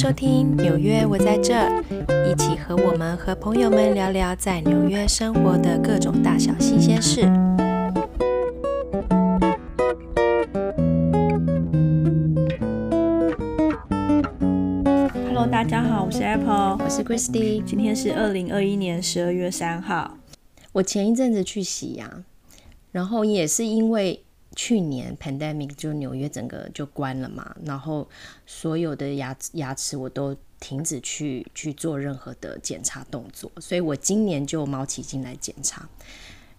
收听纽约，我在这，一起和我们和朋友们聊聊在纽约生活的各种大小新鲜事。Hello，大家好，我是 Apple，我是 Christy，今天是二零二一年十二月三号。我前一阵子去洗牙，然后也是因为。去年 pandemic 就纽约整个就关了嘛，然后所有的牙牙齿我都停止去去做任何的检查动作，所以我今年就毛起进来检查，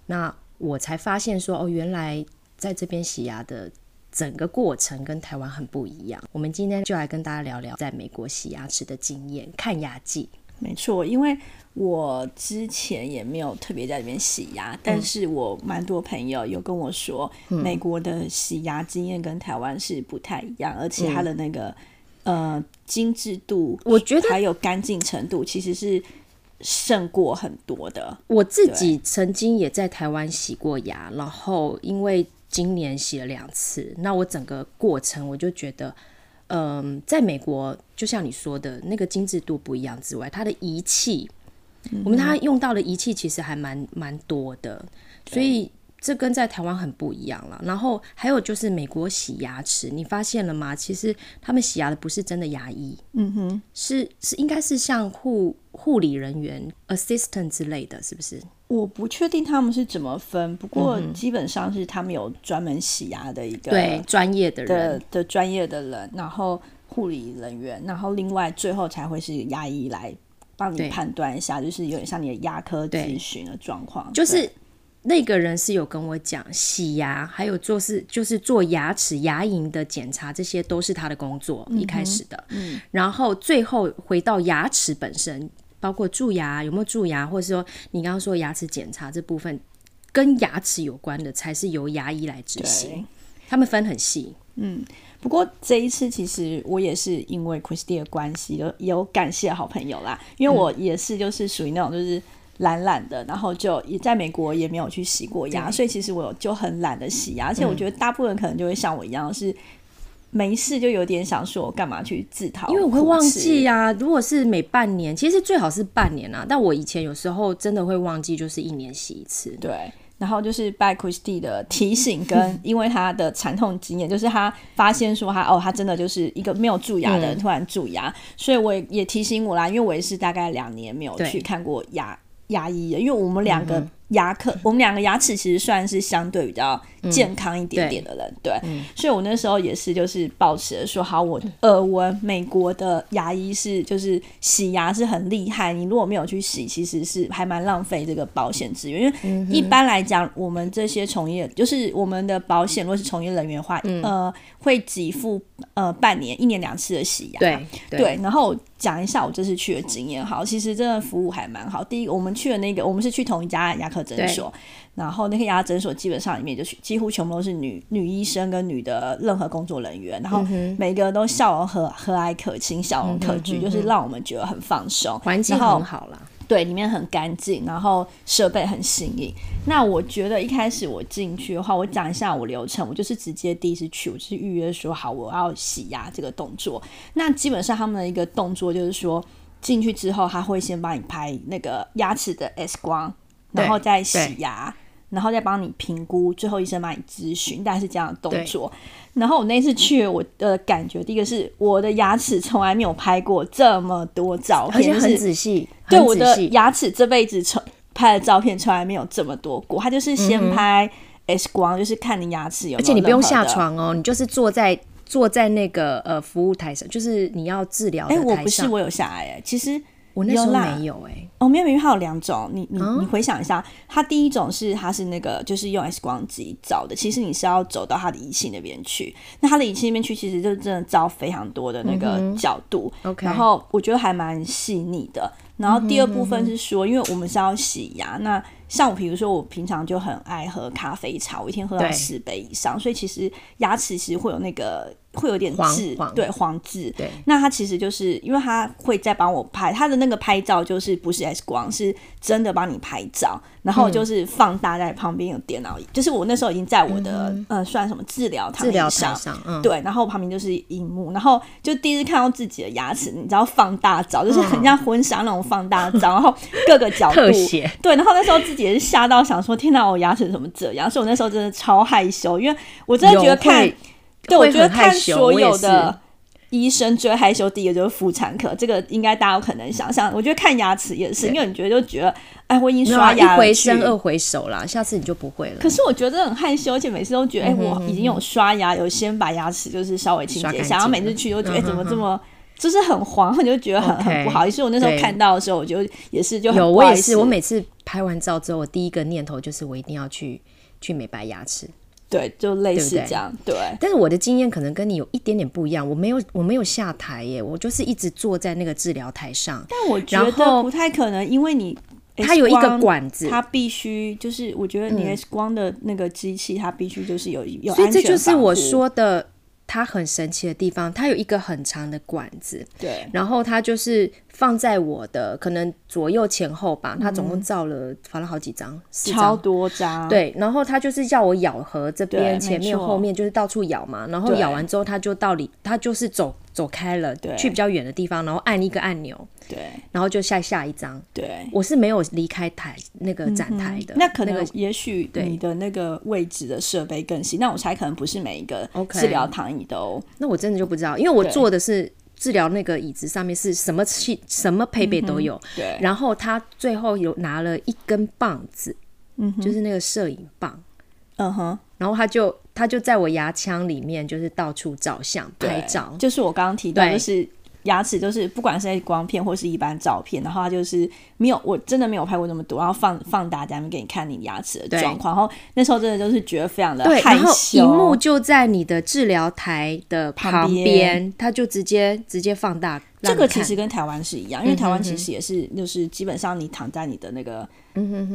那我才发现说哦，原来在这边洗牙的整个过程跟台湾很不一样。我们今天就来跟大家聊聊在美国洗牙齿的经验，看牙技。没错，因为我之前也没有特别在里面洗牙，但是我蛮多朋友有跟我说，美国的洗牙经验跟台湾是不太一样，而且它的那个呃精致度，我觉得还有干净程度，其实是胜过很多的。我自己曾经也在台湾洗过牙，然后因为今年洗了两次，那我整个过程我就觉得。嗯，在美国，就像你说的那个精致度不一样之外，它的仪器，我们它用到的仪器其实还蛮蛮多的，所以这跟在台湾很不一样了。然后还有就是美国洗牙齿，你发现了吗？其实他们洗牙的不是真的牙医，嗯哼，是是应该是像护护理人员 assistant 之类的是不是？我不确定他们是怎么分，不过基本上是他们有专门洗牙的一个对专业的人的专业的人，然后护理人员，然后另外最后才会是牙医来帮你判断一下，就是有点像你的牙科咨询的状况。就是那个人是有跟我讲，洗牙还有做是就是做牙齿牙龈的检查，这些都是他的工作一开始的，嗯，然后最后回到牙齿本身。包括蛀牙有没有蛀牙，或者说你刚刚说牙齿检查这部分跟牙齿有关的，才是由牙医来执行。他们分很细。嗯，不过这一次其实我也是因为 Christy 的关系，有有感谢好朋友啦。因为我也是就是属于那种就是懒懒的，然后就也在美国也没有去洗过牙，所以其实我就很懒得洗牙。而且我觉得大部分人可能就会像我一样是。没事就有点想说，我干嘛去自讨？因为我会忘记呀。如果是每半年，其实最好是半年啊。但我以前有时候真的会忘记，就是一年洗一次。对，然后就是拜 Christy 的提醒，跟 因为他的惨痛经验，就是他发现说他哦，他真的就是一个没有蛀牙的人突然蛀牙，所以我也也提醒我啦，因为我也是大概两年没有去看过牙牙医了因为我们两个。牙科，我们两个牙齿其实算是相对比较健康一点点的人，对，所以我那时候也是就是保持说，好，我耳闻美国的牙医是就是洗牙是很厉害，你如果没有去洗，其实是还蛮浪费这个保险资源，因为一般来讲，我们这些从业就是我们的保险，如果是从业人员的话，呃，会给付呃半年、一年两次的洗牙，对对，然后讲一下我这次去的经验，好，其实真的服务还蛮好。第一个，我们去的那个，我们是去同一家牙科。诊所，然后那个牙诊所基本上里面就是几乎全部都是女女医生跟女的任何工作人员，然后每个人都笑容和和蔼可亲，笑容可掬，就是让我们觉得很放松，环境很好了。对，里面很干净，然后设备很新颖。那我觉得一开始我进去的话，我讲一下我流程，我就是直接第一次去，我就是预约说好我要洗牙这个动作。那基本上他们的一个动作就是说进去之后，他会先帮你拍那个牙齿的 X 光。然后再洗牙，然后再帮你评估，最后医生帮你咨询，大概是这样的动作。然后我那次去，我的感觉第一个是我的牙齿从来没有拍过这么多照片，而且很仔细。对我的牙齿这辈子从拍的照片从来没有这么多过。他就是先拍 X 光，就是看你牙齿有，而且你不用下床哦，你就是坐在坐在那个呃服务台上，就是你要治疗。哎，我不是，我有下来哎，其实。我那时候没有哎，哦，没有没有，它有两种。你你你回想一下，它第一种是它是那个就是用 X 光机照的，其实你是要走到它的仪器那边去。那它的仪器那边去，其实就真的照非常多的那个角度。然后我觉得还蛮细腻的。然后第二部分是说，因为我们是要洗牙，那像我比如说我平常就很爱喝咖啡茶，我一天喝到四杯以上，所以其实牙齿其实会有那个。会有点黄痣，黄。对黄痣。对，那他其实就是因为他会再帮我拍，他的那个拍照就是不是 X 光，是真的帮你拍照，然后就是放大在旁边有电脑，就是我那时候已经在我的、呃算什么治疗躺治疗台上。上，嗯，对，然后旁边就是荧幕，然后就第一次看到自己的牙齿，你知道放大照，就是很像婚纱那种放大照，然后各个角度。特写，对，然后那时候自己也是吓到，想说天哪，我牙齿怎么这样？所以我那时候真的超害羞，因为我真的觉得看会，对我觉得看所有的医生最害羞，第一个就是妇产科，这个应该大家有可能想象。我觉得看牙齿也是，因为你觉得就觉得，哎，我已经刷牙了一回生二回熟啦，下次你就不会了。可是我觉得很害羞，而且每次都觉得，哎、我已经有刷牙，有先把牙齿就是稍微清洁然后每次去都觉得，哎、怎么这么。就是很黄，你就觉得很很不好意思。我那时候看到的时候，我就也是就很有，我也是，我每次拍完照之后，我第一个念头就是我一定要去去美白牙齿。对，就类似这样，对。但是我的经验可能跟你有一点点不一样，我没有我没有下台耶，我就是一直坐在那个治疗台上，但我觉得不太可能，因为你它有一个管子，它必须就是，我觉得你 X 光的那个机器，它必须就是有有所以这安全就是我防护。说的它很神奇的地方，它有一个很长的管子，对然后它就是放在我的可能左右前后吧，它总共照了发了好几张，超张。多张，对，然后它就是叫我咬合这边、前面、后面，就是到处咬嘛。然后咬完之后，它就到里，它就是走走开了，对。去比较远的地方，然后按一个按钮，对。然后就下下一张。对。我是没有离开台那个展台的，嗯那可能个也许你的那个位置的设备更新，那我猜可能不是每一个治疗躺椅都那我真的就不知道，因为我坐的是治疗那个椅子上面是什么器什么配备都有，对，然后他最后有拿了一根棒子，嗯就是那个摄影棒，嗯哼，然后他就他就在我牙腔里面就是到处照相拍照，就是我刚刚提到，对。就是牙齿，就是不管是在光片或是一般照片，然后它就是没有，我真的没有拍过那么多，然后放放大咱们给你看你牙齿的状况，然后那时候真的就是觉得非常的对，害然后羞，荧幕就在你的治疗台的旁旁边。边，他就直接直接放大。这个其实跟台湾是一样，因为台湾其实也是，就是基本上你躺在你的那个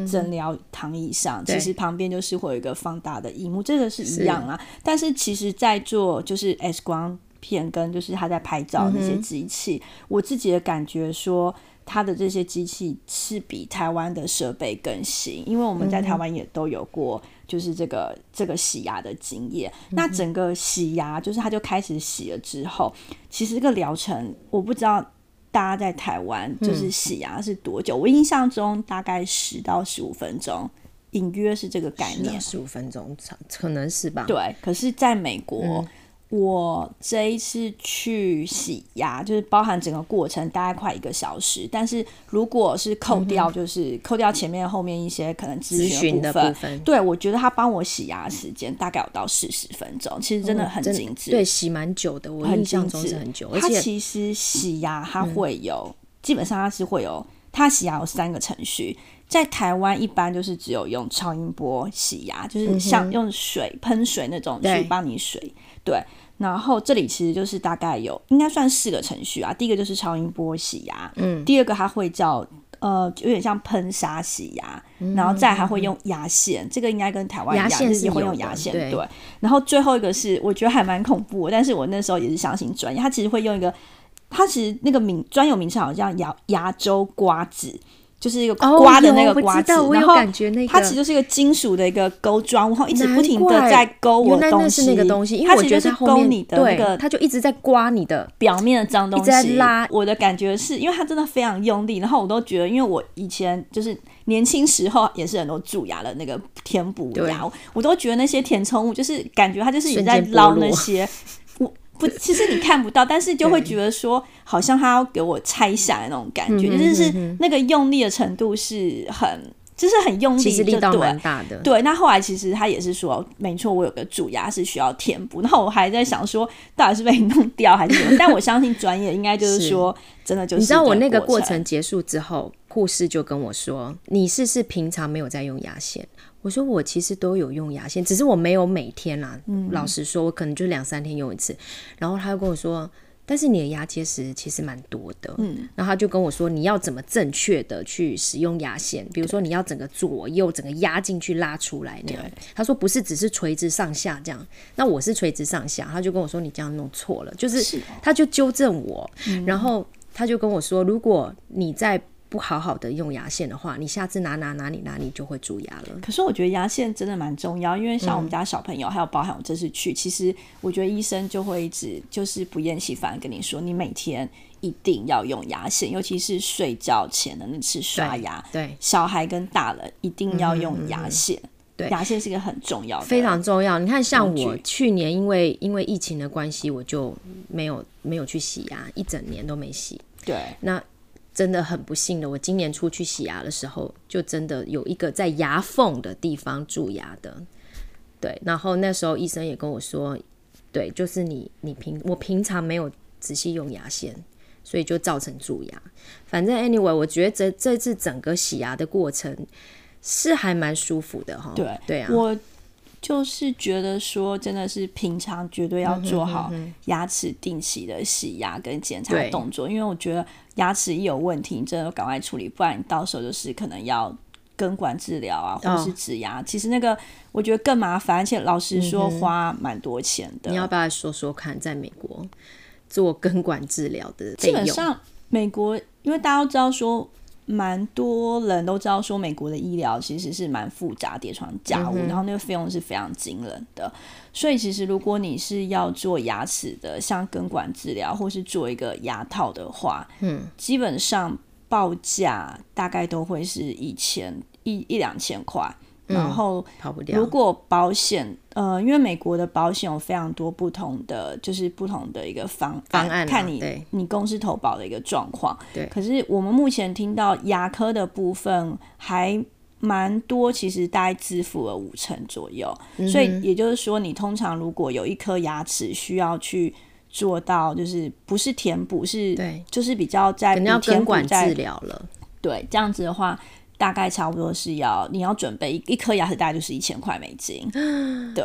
诊疗躺椅上，对。其实旁边就是会有一个放大的荧幕，这个是一样啊。但是其实，在做就是 X 光片跟就是他在拍照那些机器，我自己的感觉说。它的这些机器是比台湾的设备更新，因为我们在台湾也都有过，就是这个这个洗牙的经验。那整个洗牙，就是它就开始洗了之后，其实这个疗程我不知道大家在台湾就是洗牙是多久，我印象中大概十到十五分钟，隐约是这个概念。十五分钟，差可能是吧？对，可是在美国，我这一次去洗牙，就是包含整个过程大概快一个小时。但是如果是扣掉，就是扣掉前面后面一些可能咨咨询的的部部分对我觉得他帮我洗牙时间大概有到四十分钟，其实真的很精致。对，洗蛮久的，我很印象中是很久，而它且嗯其实洗牙它会有，基本上它是会有，它洗牙有三个程序。在台湾一般就是只有用超音波洗牙，就是像用水喷水那种去帮你水，对。然后这里其实就是大概有应该算四个程序啊，第一个就是超音波洗牙，嗯，第二个它会叫呃有点像喷砂洗牙，然后再还会用牙线，这个应该跟台湾一线就是也会用牙线，对对。然后最后一个是我觉得还蛮恐怖的，但是我那时候也是相信专业，他其实会用一个，他其实那个名专有名称好像牙牙周刮子。就是一个哦刮的那个刮子，知道然后感觉那个它其实就是一个金属的一个钩装，然后一直不停的在勾我东西。那是那个东西，因为我它其实就是觉得它勾你的那，个它就一直在刮你的，表面的脏东西，一直在拉我的感觉是因为它真的非常用力，然后我都觉得，因为我以前就是年轻时候也是很多蛀牙的那个填补牙，我都觉得那些填充物就是感觉它就是也在捞那些。我不，其实你看不到，但是就会觉得说，好像他要给我拆下来那种感嗯觉，就是那个用力的程度是很，就是很用力，其实力道蛮大的。对，那后来其实他也是说，没错，我有个蛀牙是需要填补。然后我还在想说，到底是被你弄掉还是怎么？但我相信专业应该就是是说，真的就是你知道我那个过过程结束之后，护士就跟我说：“你是不是平常没有在用牙线？”我说：“我其实都有用牙线，只是我没有每天啦。嗯老实说，我可能就两三天用一次。”然后他就跟我说：“但是你的牙结石其实蛮多的，嗯，然后他就跟我说，你要怎么正确的去使用牙线，比如说你要整个左右整个压进去拉出来那样。他说不是只是垂直上下这样，那我是垂直上下，他就跟我说你这样弄错了，就是他就纠正我，然后他就跟我说，如果你在不好好的用牙线的话，你下次拿拿哪里哪里就会蛀牙了。可是我觉得牙线真的蛮重要，因为像我们家小朋友，还有包含我这次去，其实我觉得医生就会一直就是不厌其烦跟你说，你每天一定要用牙线，尤其是睡觉前的那次刷牙。对，小孩跟大人一定要用牙线。对，牙线是一个很重要的，非常重要。你看，像我去年因为因为疫情的关系，我就没有没有去洗牙，一整年都没洗。对，那。真的很不幸的，我今年出去洗牙的时候，就真的有一个在牙缝的地方蛀牙的，对。然后那时候医生也跟我说，对，就是你你平我平常没有仔细用牙线，所以就造成蛀牙。反正 anyway，我觉得这这次整个洗牙的过程是还蛮舒服的哈。对对啊，我。就是觉得说，真的是平常绝对要做好牙齿定期的洗牙跟检查动作，因为我觉得牙齿一有问题，你真的赶快处理，不然你到时候就是可能要根管治疗啊，或者是植牙。其实那个我觉得更麻烦，而且老实说花蛮多钱的。你要不要说说看，在美国做根管治疗的基本上美国，因为大家都知道说。蛮多人都知道说，美国的医疗其实是蛮复杂，叠床架屋，然后那个费用是非常惊人的。所以其实如果你是要做牙齿的，像根管治疗，或是做一个牙套的话，嗯，基本上报价大概都会是一千一一两千块。然后，如果保险，呃，因为美国的保险有非常多不同的，就是不同的一个方方案，看你你公司投保的一个状况。对。可是我们目前听到牙科的部分还蛮多，其实大概支付了五成左右。所以也就是说，你通常如果有一颗牙齿需要去做到，就是不是填补，是，对，就是比较在根管治疗了。对，这样子的话。大概差不多是要你要准备一一颗牙齿，大概就是一千块美金。对，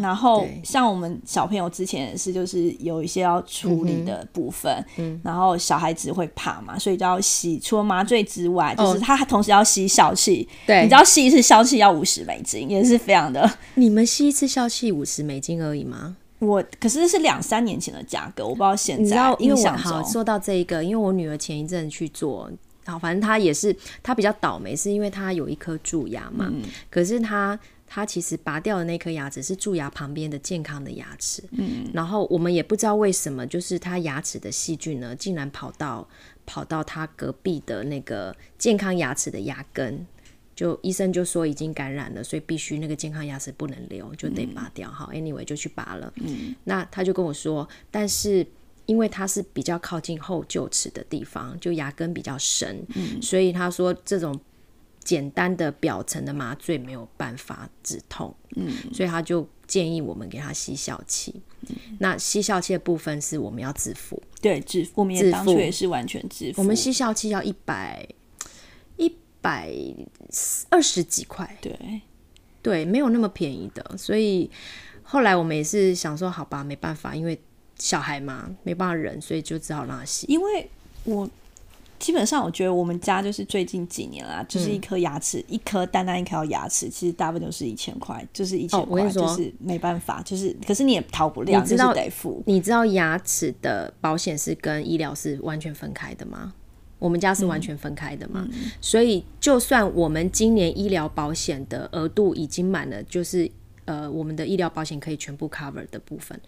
然后像我们小朋友之前也是，就是有一些要处理的部分，嗯然后小孩子会怕嘛，所以就要吸，除了麻醉之外，就是他同时要吸笑气。对，你知道吸一次消气要五十美金，也是非常的。你们吸一次笑气五十美金而已吗？我可是是两三年前的价格，我不知道现在。因为我好说到这一个，因为我女儿前一阵去做。好，反正他也是，他比较倒霉，是因为他有一颗蛀牙嘛。嗯。可是他他其实拔掉的那颗牙齿是蛀牙旁边的健康的牙齿。嗯。然后我们也不知道为什么，就是他牙齿的细菌呢，竟然跑到跑到他隔壁的那个健康牙齿的牙根，就医生就说已经感染了，所以必须那个健康牙齿不能留，就得拔掉。好，anyway 就去拔了。嗯。那他就跟我说，但是。因为它是比较靠近后臼齿的地方，就牙根比较深，所以他说这种简单的表层的麻醉没有办法止痛，嗯，所以他就建议我们给他吸笑气。那吸笑气的部分是我们要自付，对，自付，我们也当初也是完全自付。我们吸笑气要一百一百二十几块，对，对，没有那么便宜的。所以后来我们也是想说，好吧，没办法，因为。小孩嘛，没办法忍，所以就只好让他洗。因为我基本上我觉得我们家就是最近几年啦，就是一颗牙齿，一颗单单一颗牙齿，其实大部分都是一千块，就是一千块，就是没办法，就是可是你也逃不了，你知道得付。你知道牙齿的保险是跟医疗是完全分开的吗？我们家是完全分开的嘛，所以就算我们今年医疗保险的额度已经满了，就是呃，我们的医疗保险可以全部 cover 的部分。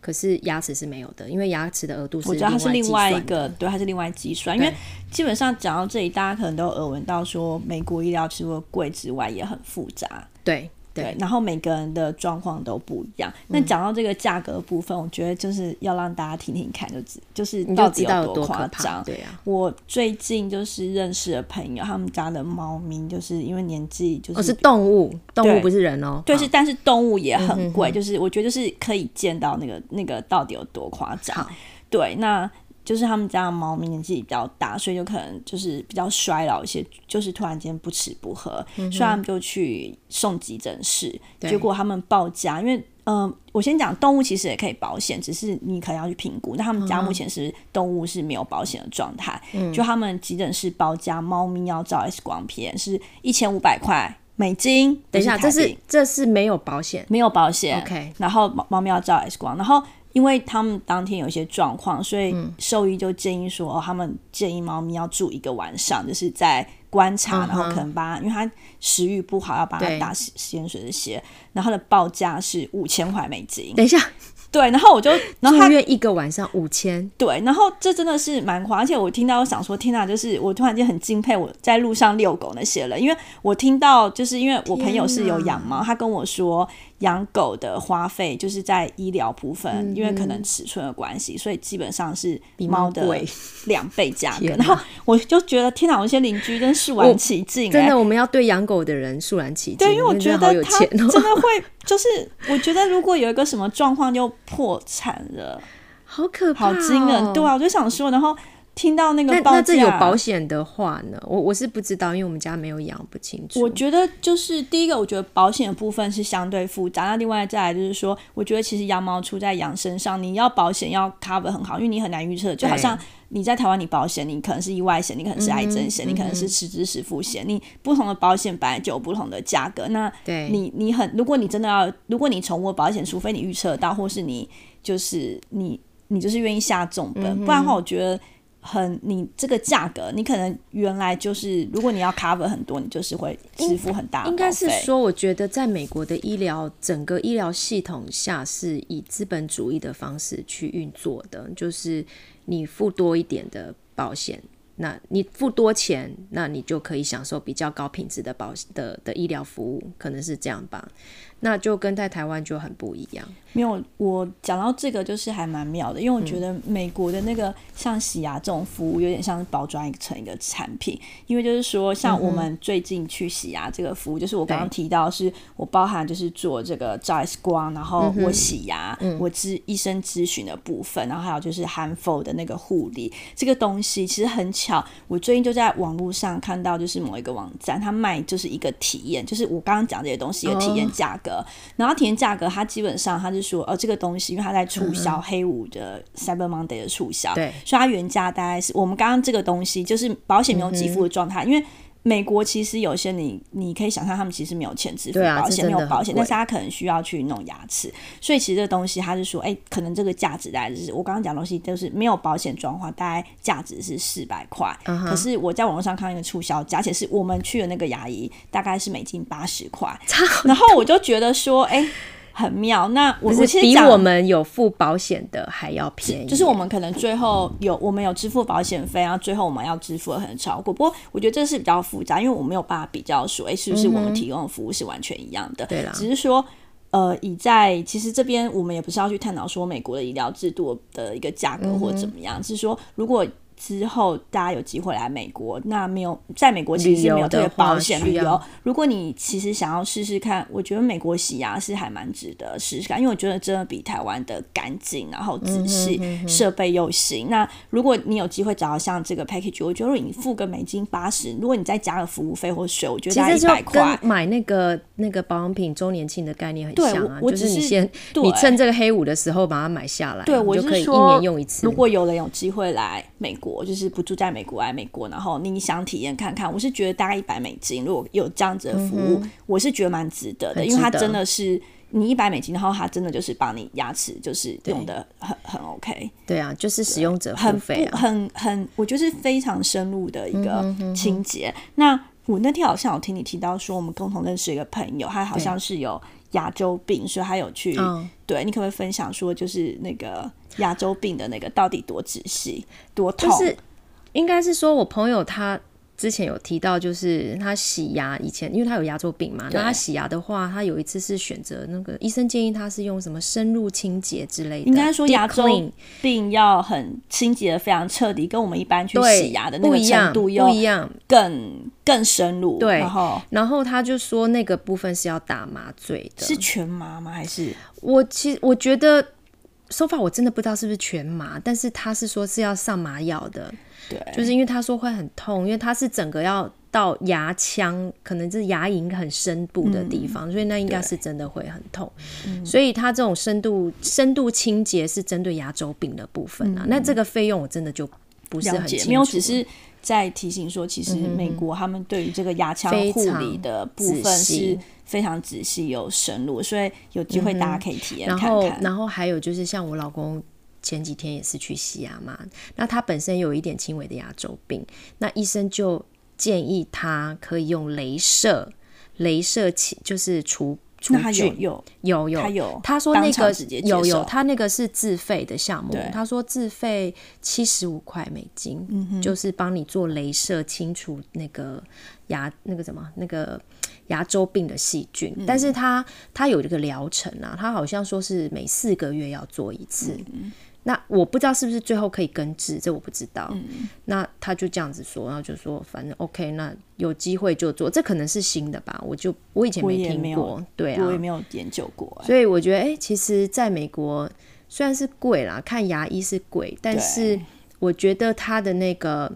可是牙齿是没有的，因为牙齿的额度是我觉得它是另外一个，对，它是另外计算。因为基本上讲到这里，大家可能都耳闻到说，美国医疗除了贵之外也很复杂。对。对，然后每个人的状况都不一样。那讲到这个价格部分，我觉得就是要让大家听听看，就知就是到底有多夸张。对啊，我最近就是认识的朋友，他们家的猫咪就是因为年纪就是是动物，动物不是人哦。对，是但是动物也很贵，就是我觉得就是可以见到那个那个到底有多夸张。对，那。就是他们家的猫咪年纪比较大，所以就可能就是比较衰老一些，就是突然间不吃不喝，所以他们就去送急诊室。结果他们报价，因为嗯，我先讲动物其实也可以保险，只是你可能要去评估。那他们家目前是动物是没有保险的状态，就他们急诊室包加猫咪要照 X 光片是一千五百块美金。等一下，这是这是没有保险，没有保险 OK 然后猫猫咪要照 X 光，然后因为他们当天有一些状况，所以兽医就建议说，哦，他们建议猫咪要住一个晚上，就是在观察，嗯然后可能把它，因为它食欲不好，要把它打洗洗盐水这些，然后它的报价是五千块美金。等一下，对，然后我就，然后他一个晚上五千，对，然后这真的是蛮夸，而且我听到我想说，天哪，就是我突然间很敬佩我在路上遛狗那些人，因为我听到就是因为我朋友是有养猫，他跟我说养狗的花费就是在医疗部分，因为可能尺寸的关系，所以基本上是猫猫的贵 两倍价 格。然后我就觉得天哪，我那些邻居真肃然起敬、欸，真的，我们要对养狗的人肃然起敬。对，因为我觉得他真的会，就是我觉得如果有一个什么状况就破产了，好可怕、好哦，惊人。对啊，我就想说，然后听到那个那报那这有保险的话呢？我我是不知道，因为我们家没有养，不清楚。我觉得就是第一个，我觉得保险的部分是相对复杂。那另外再来就是说，我觉得其实羊毛出在羊身上，你要保险要 cover 很好，因为你很难预测。就好像你在台湾，你保险，你可能是意外险，你可能是癌症险，你可能是实支实付险，你不同的保险本来就有不同的价格。那对你你很，如果你真的要，如果你宠物保险，除非你预测到，或是你就是你你就是愿意下重本，不然的话，我觉得。很，你这个价格，你可能原来就是，如果你要 cover 很多，你就是会支付很大的应该是说，我觉得在美国的医疗整个医疗系统下是以资本主义的方式去运作的，就是你付多一点的保险，那你付多钱，那你就可以享受比较高品质的保的的医疗服务，可能是这样吧。那就跟在台湾就很不一样。没有，我讲到这个就是还蛮妙的，因为我觉得美国的那个像洗牙这种服务，有点像是包装成一个产品。因为就是说，像我们最近去洗牙这个服务，就是我刚刚提到，是我包含就是做这个照 X 光，然后我洗牙，我咨医生咨询的部分，然后还有就是含否的那个护理这个东西，其实很巧，我最近就在网络上看到，就是某一个网站，它卖就是一个体验，就是我刚刚讲这些东西一个体验价格。然后体验价格，它基本上它是说，哦，这个东西因为它在促销黑五的 Cyber Monday 的促销，对所以它原价大概是我们刚刚这个东西就是保险没有给付的状态，因为。美国其实有些你你可以想象，他们其实没有钱支付保险，没有保险，但是他可能需要去弄牙齿，所以其实这个东西他是说，哎、可能这个价值大概就是我刚刚讲的东西，就是没有保险状况，大概价值是四百块。嗯可是我在网络上看到一个促销价，而且是我们去的那个牙医，大概是美金八十块。然后我就觉得说，哎、很妙。那我不是比我其实比我们有付保险的还要便宜，就是我们可能最后有我们有支付保险费，然后最后我们要支付的很超过。不过我觉得这是比较复杂，因为我没有办法比较说，哎、是不是我们提供的服务是完全一样的？对啦只是说。呃，以在其实这边我们也不是要去探讨说美国的医疗制度的一个价格或怎么样，是说如果之后大家有机会来美国，那没有在美国其实没有这个保险旅旅游。如果你其实想要试试看，我觉得美国洗牙是还蛮值得试试看，因为我觉得真的比台湾的干净，然后仔细，设备又新。那如果你有机会找到像这个 package，我觉得如果你付个美金八十，如果你再加个服务费或税，我觉得大概其实就一百块。买那个那个保养品周年庆的概念很对像啊，我我就是你先你趁这个黑五的时候把它买下来，对，我就可以一，年用一次。如果有人有机会来美国，就是不住在美国来美国，然后你想体验看看，我是觉得大概一百美金，如果有这样子的服务，我是觉得蛮值得的，得。因为它真的是你一百美金，然后它真的就是帮你牙齿就是用的很很 OK，对啊，就是使用者付很费啊，很很，我觉得是非常深入的一嗯个清洁。那我那天好像有听你提到说，我们共同认识一个朋友，他好像是有牙周病，所以他有去。嗯对你可不可以分享说，就是那个牙周病的那个到底多仔细、多痛？就是应该是说我朋友他。之前有提到，就是他洗牙以前，因为他有牙周病嘛，那他洗牙的话，他有一次是选择那个医生建议他是用什么深入清洁之类的，应该说牙周病要很清洁的非常彻底，跟我们一般去洗牙的那个不一样程度又不一样，更更深入。对然后然后他就说那个部分是要打麻醉的，是全麻吗？还是？我其实我觉得手法我真的不知道是不是全麻，但是他是说是要上麻药的，对？就是因为他说会很痛，因为他是整个要到牙腔，可能是牙龈很深部的地方，所以那应该是真的会很痛。所以他这种深度深度清洁是针对牙周病的部分啊。那这个费用我真的就不是很清楚，没有，只是在提醒说，其实美国他们对于这个牙腔护理的部分是非常仔细有深入，所以有机会大家可以体验看看。然后，然后还有就是像我老公。前几天也是去洗牙嘛，那他本身有一点轻微的牙周病，那医生就建议他可以用镭射，镭射清就是除除菌，有有有他有，他说那个有有，他那个是自费的项目，他说自费七十五块美金，就是帮你做镭射清除那个牙那个什么那个牙周病的细菌，但是他他有一个疗程啊，他好像说是每四个月要做一次。那我不知道是不是最后可以根治，这我不知道。那他就这样子说，然后就说反正 OK，那有机会就做，这可能是新的吧？我就我以前没听过，对啊，我也没有研究过。所以我觉得，哎，其实在美国虽然是贵啦，看牙医是贵，但是我觉得他的那个。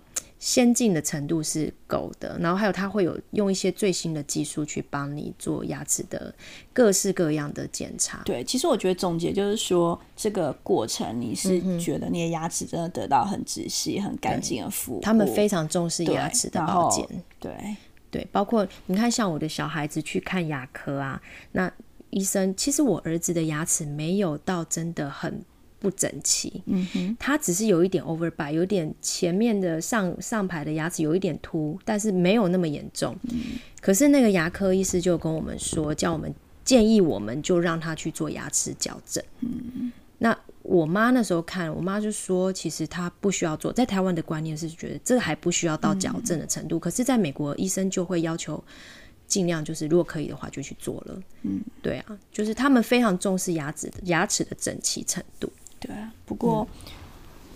先进的程度是够的，然后还有他会有用一些最新的技术去帮你做牙齿的各式各样的检查。对，其实我觉得总结就是说，这个过程你是觉得你的牙齿真的得到很仔细、很干净的服务。他们非常重视牙齿的保健。对对，包括你看，像我的小孩子去看牙科啊，那医生其实我儿子的牙齿没有到真的很。不整齐，嗯哼，他只是有一点 overbite，有点前面的上上排的牙齿有一点凸，但是没有那么严重。可是那个牙科医师就跟我们说，叫我们建议我们就让他去做牙齿矫正。嗯那我妈那时候看，我妈就说，其实他不需要做，在台湾的观念是觉得这个还不需要到矫正的程度，可是在美国医生就会要求尽量就是如果可以的话就去做了。嗯，对啊，就是他们非常重视牙齿牙齿的整齐程度。对，不过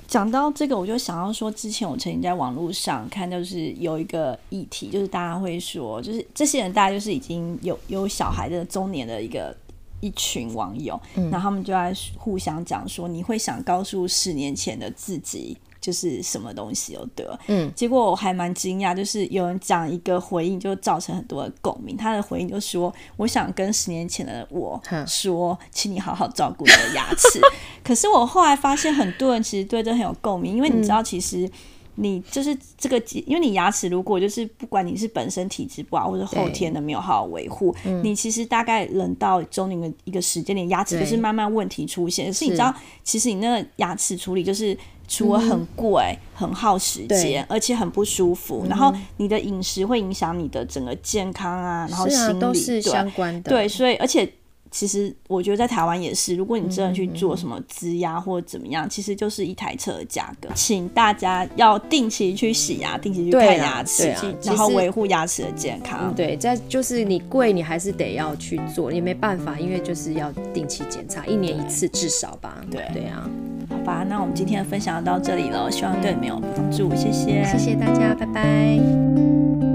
讲到这个，我就想要说，之前我曾经在网络上看，就是有一个议题，就是大家会说，就是这些人，大家就是已经有有小孩的中年的一个一群网友，然后他们就在互相讲说，你会想告诉十年前的自己。就是什么东西有得，嗯，结果我还蛮惊讶，就是有人讲一个回应，就造成很多的共鸣。他的回应就说：“我想跟十年前的我说，请你好好照顾你的牙齿。”可是我后来发现，很多人其实对这很有共鸣，因为你知道，其实你就是这个，因为你牙齿如果就是不管你是本身体质不好，或者后天的没有好好维护，你其实大概人到中年的一个时间，你牙齿就是慢慢问题出现。可是你知道，其实你那个牙齿处理就是。除了很贵、很耗时间，而且很不舒服，然后你的饮食会影响你的整个健康啊，然后心理都是相关的。对，所以而且。其实我觉得在台湾也是，如果你真的去做什么植牙或者怎么样，其实就是一台车的价格。请大家要定期去洗牙，定期去看牙齿，然后维护牙齿的健康。对，在就是你贵，你还是得要去做，也没办法，因为就是要定期检查，一年一次至少吧。对对啊，好吧，那我们今天的分享到这里了，希望对你们有帮助，谢谢，谢谢大家，拜拜。